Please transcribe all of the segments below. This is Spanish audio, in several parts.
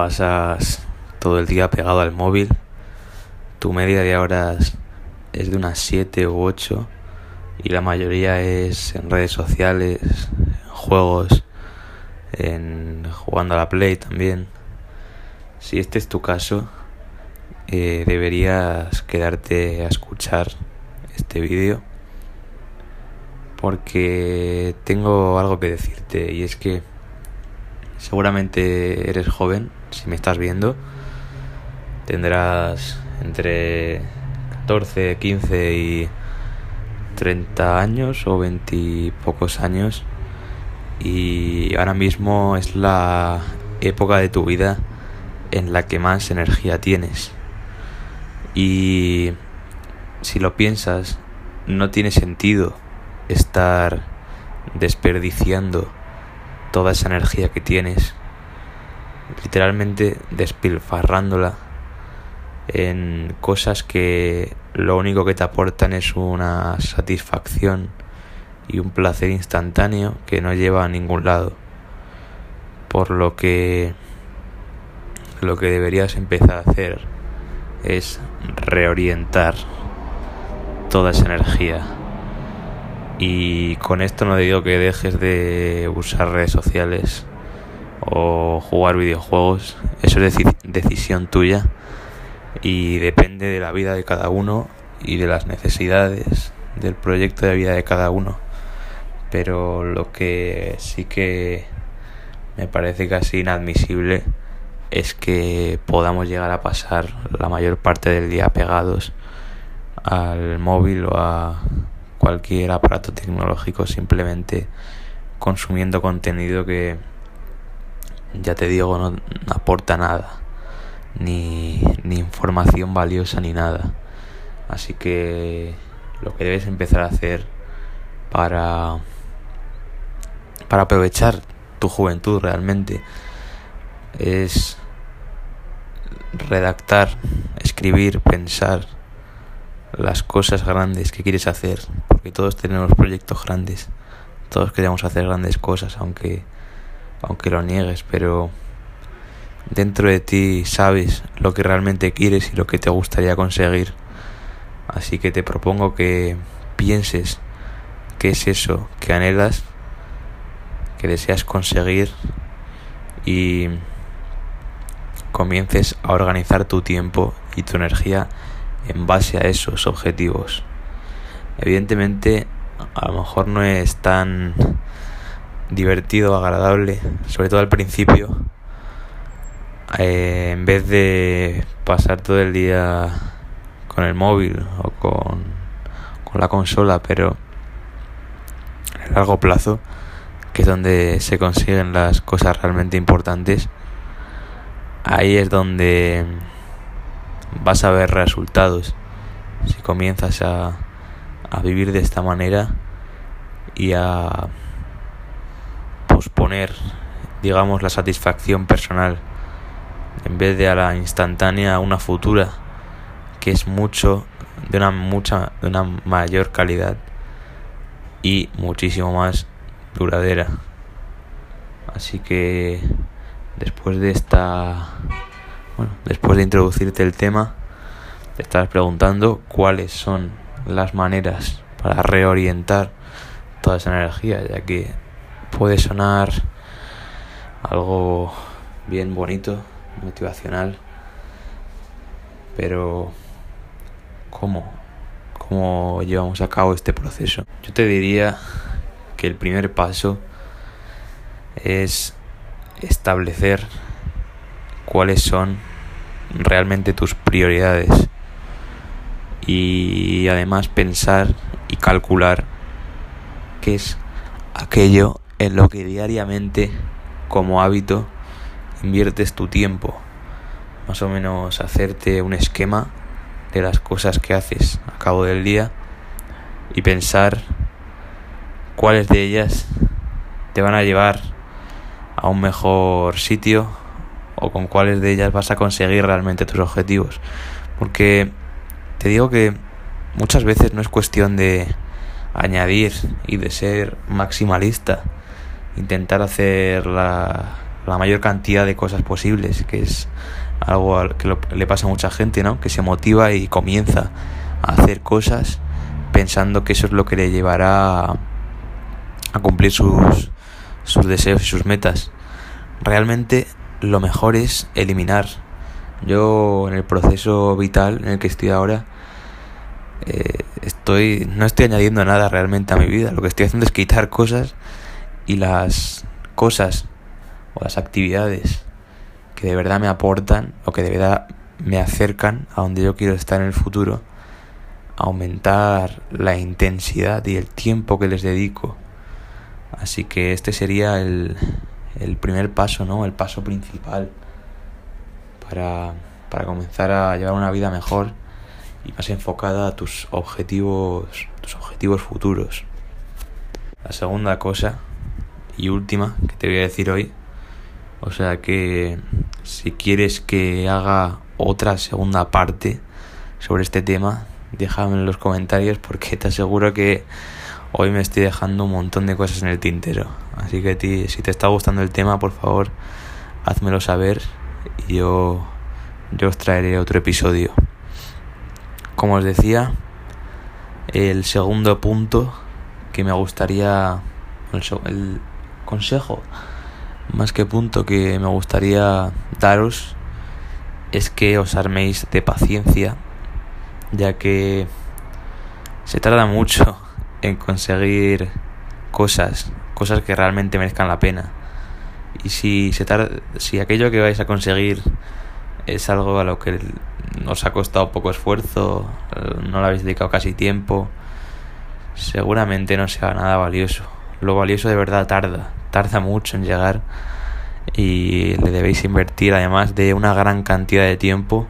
pasas todo el día pegado al móvil, tu media de horas es de unas 7 u 8 y la mayoría es en redes sociales, en juegos, en jugando a la Play también. Si este es tu caso, eh, deberías quedarte a escuchar este vídeo porque tengo algo que decirte y es que seguramente eres joven, si me estás viendo, tendrás entre 14, 15 y 30 años o 20 pocos años. Y ahora mismo es la época de tu vida en la que más energía tienes. Y si lo piensas no tiene sentido estar desperdiciando toda esa energía que tienes, literalmente despilfarrándola en cosas que lo único que te aportan es una satisfacción y un placer instantáneo que no lleva a ningún lado. Por lo que lo que deberías empezar a hacer es reorientar toda esa energía. Y con esto no digo que dejes de usar redes sociales o jugar videojuegos, eso es decisión tuya y depende de la vida de cada uno y de las necesidades del proyecto de vida de cada uno. Pero lo que sí que me parece casi inadmisible es que podamos llegar a pasar la mayor parte del día pegados al móvil o a cualquier aparato tecnológico simplemente consumiendo contenido que ya te digo no aporta nada ni, ni información valiosa ni nada. Así que lo que debes empezar a hacer para, para aprovechar tu juventud realmente es redactar, escribir, pensar las cosas grandes que quieres hacer, porque todos tenemos proyectos grandes, todos queremos hacer grandes cosas, aunque aunque lo niegues, pero dentro de ti sabes lo que realmente quieres y lo que te gustaría conseguir. Así que te propongo que pienses qué es eso que anhelas, que deseas conseguir y comiences a organizar tu tiempo y tu energía en base a esos objetivos. Evidentemente, a lo mejor no es tan divertido, agradable, sobre todo al principio, eh, en vez de pasar todo el día con el móvil o con, con la consola, pero a largo plazo, que es donde se consiguen las cosas realmente importantes, ahí es donde vas a ver resultados. Si comienzas a, a vivir de esta manera y a posponer, digamos, la satisfacción personal en vez de a la instantánea, a una futura, que es mucho, de una mucha, de una mayor calidad y muchísimo más duradera. Así que después de esta, bueno, después de introducirte el tema, te estás preguntando cuáles son las maneras para reorientar toda esa energía, ya que puede sonar algo bien bonito motivacional, pero ¿cómo? ¿Cómo llevamos a cabo este proceso? Yo te diría que el primer paso es establecer cuáles son realmente tus prioridades y además pensar y calcular qué es aquello en lo que diariamente como hábito inviertes tu tiempo, más o menos hacerte un esquema de las cosas que haces a cabo del día y pensar cuáles de ellas te van a llevar a un mejor sitio o con cuáles de ellas vas a conseguir realmente tus objetivos. Porque te digo que muchas veces no es cuestión de añadir y de ser maximalista, intentar hacer la mayor cantidad de cosas posibles, que es algo que le pasa a mucha gente, ¿no? Que se motiva y comienza a hacer cosas pensando que eso es lo que le llevará a cumplir sus, sus deseos y sus metas. Realmente lo mejor es eliminar. Yo en el proceso vital en el que estoy ahora eh, estoy no estoy añadiendo nada realmente a mi vida. Lo que estoy haciendo es quitar cosas y las cosas o las actividades que de verdad me aportan o que de verdad me acercan a donde yo quiero estar en el futuro, aumentar la intensidad y el tiempo que les dedico. Así que este sería el, el primer paso, ¿no? El paso principal para, para comenzar a llevar una vida mejor y más enfocada a tus objetivos, tus objetivos futuros. La segunda cosa y última que te voy a decir hoy, o sea que si quieres que haga otra segunda parte sobre este tema, déjame en los comentarios porque te aseguro que hoy me estoy dejando un montón de cosas en el tintero. Así que si te está gustando el tema, por favor, házmelo saber y yo, yo os traeré otro episodio. Como os decía, el segundo punto que me gustaría, el consejo, más que punto que me gustaría daros, es que os arméis de paciencia, ya que se tarda mucho en conseguir cosas, cosas que realmente merezcan la pena. Y si se tarda, si aquello que vais a conseguir es algo a lo que os ha costado poco esfuerzo, no lo habéis dedicado casi tiempo, seguramente no sea nada valioso. Lo valioso de verdad tarda, tarda mucho en llegar y le debéis invertir además de una gran cantidad de tiempo,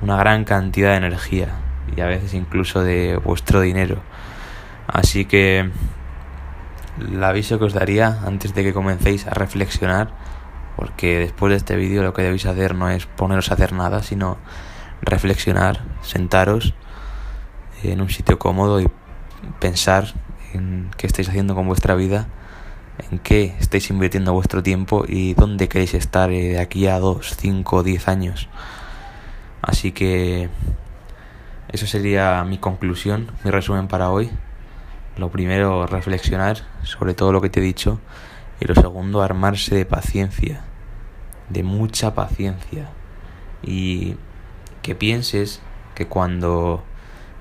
una gran cantidad de energía y a veces incluso de vuestro dinero. Así que el aviso que os daría antes de que comencéis a reflexionar, porque después de este vídeo lo que debéis hacer no es poneros a hacer nada, sino reflexionar, sentaros en un sitio cómodo y pensar en qué estáis haciendo con vuestra vida, en qué estáis invirtiendo vuestro tiempo y dónde queréis estar eh, de aquí a 2, 5 o 10 años. Así que eso sería mi conclusión, mi resumen para hoy. Lo primero, reflexionar sobre todo lo que te he dicho. Y lo segundo, armarse de paciencia, de mucha paciencia. Y que pienses que cuando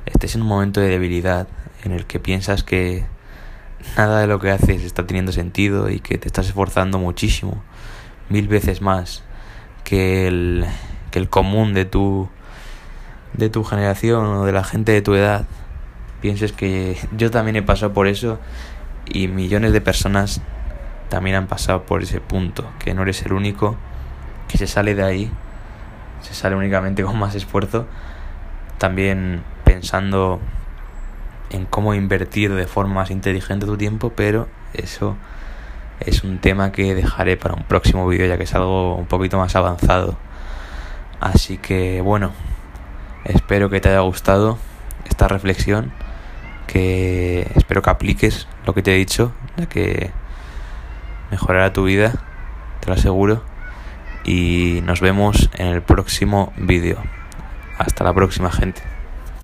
estés en un momento de debilidad, en el que piensas que nada de lo que haces está teniendo sentido y que te estás esforzando muchísimo, mil veces más que el, que el común de tu, de tu generación o de la gente de tu edad, pienses que yo también he pasado por eso y millones de personas también han pasado por ese punto, que no eres el único que se sale de ahí, se sale únicamente con más esfuerzo, también pensando en cómo invertir de forma más inteligente tu tiempo, pero eso es un tema que dejaré para un próximo vídeo ya que es algo un poquito más avanzado. Así que bueno, espero que te haya gustado esta reflexión que espero que apliques lo que te he dicho, ya que mejorará tu vida, te lo aseguro. Y nos vemos en el próximo vídeo. Hasta la próxima gente.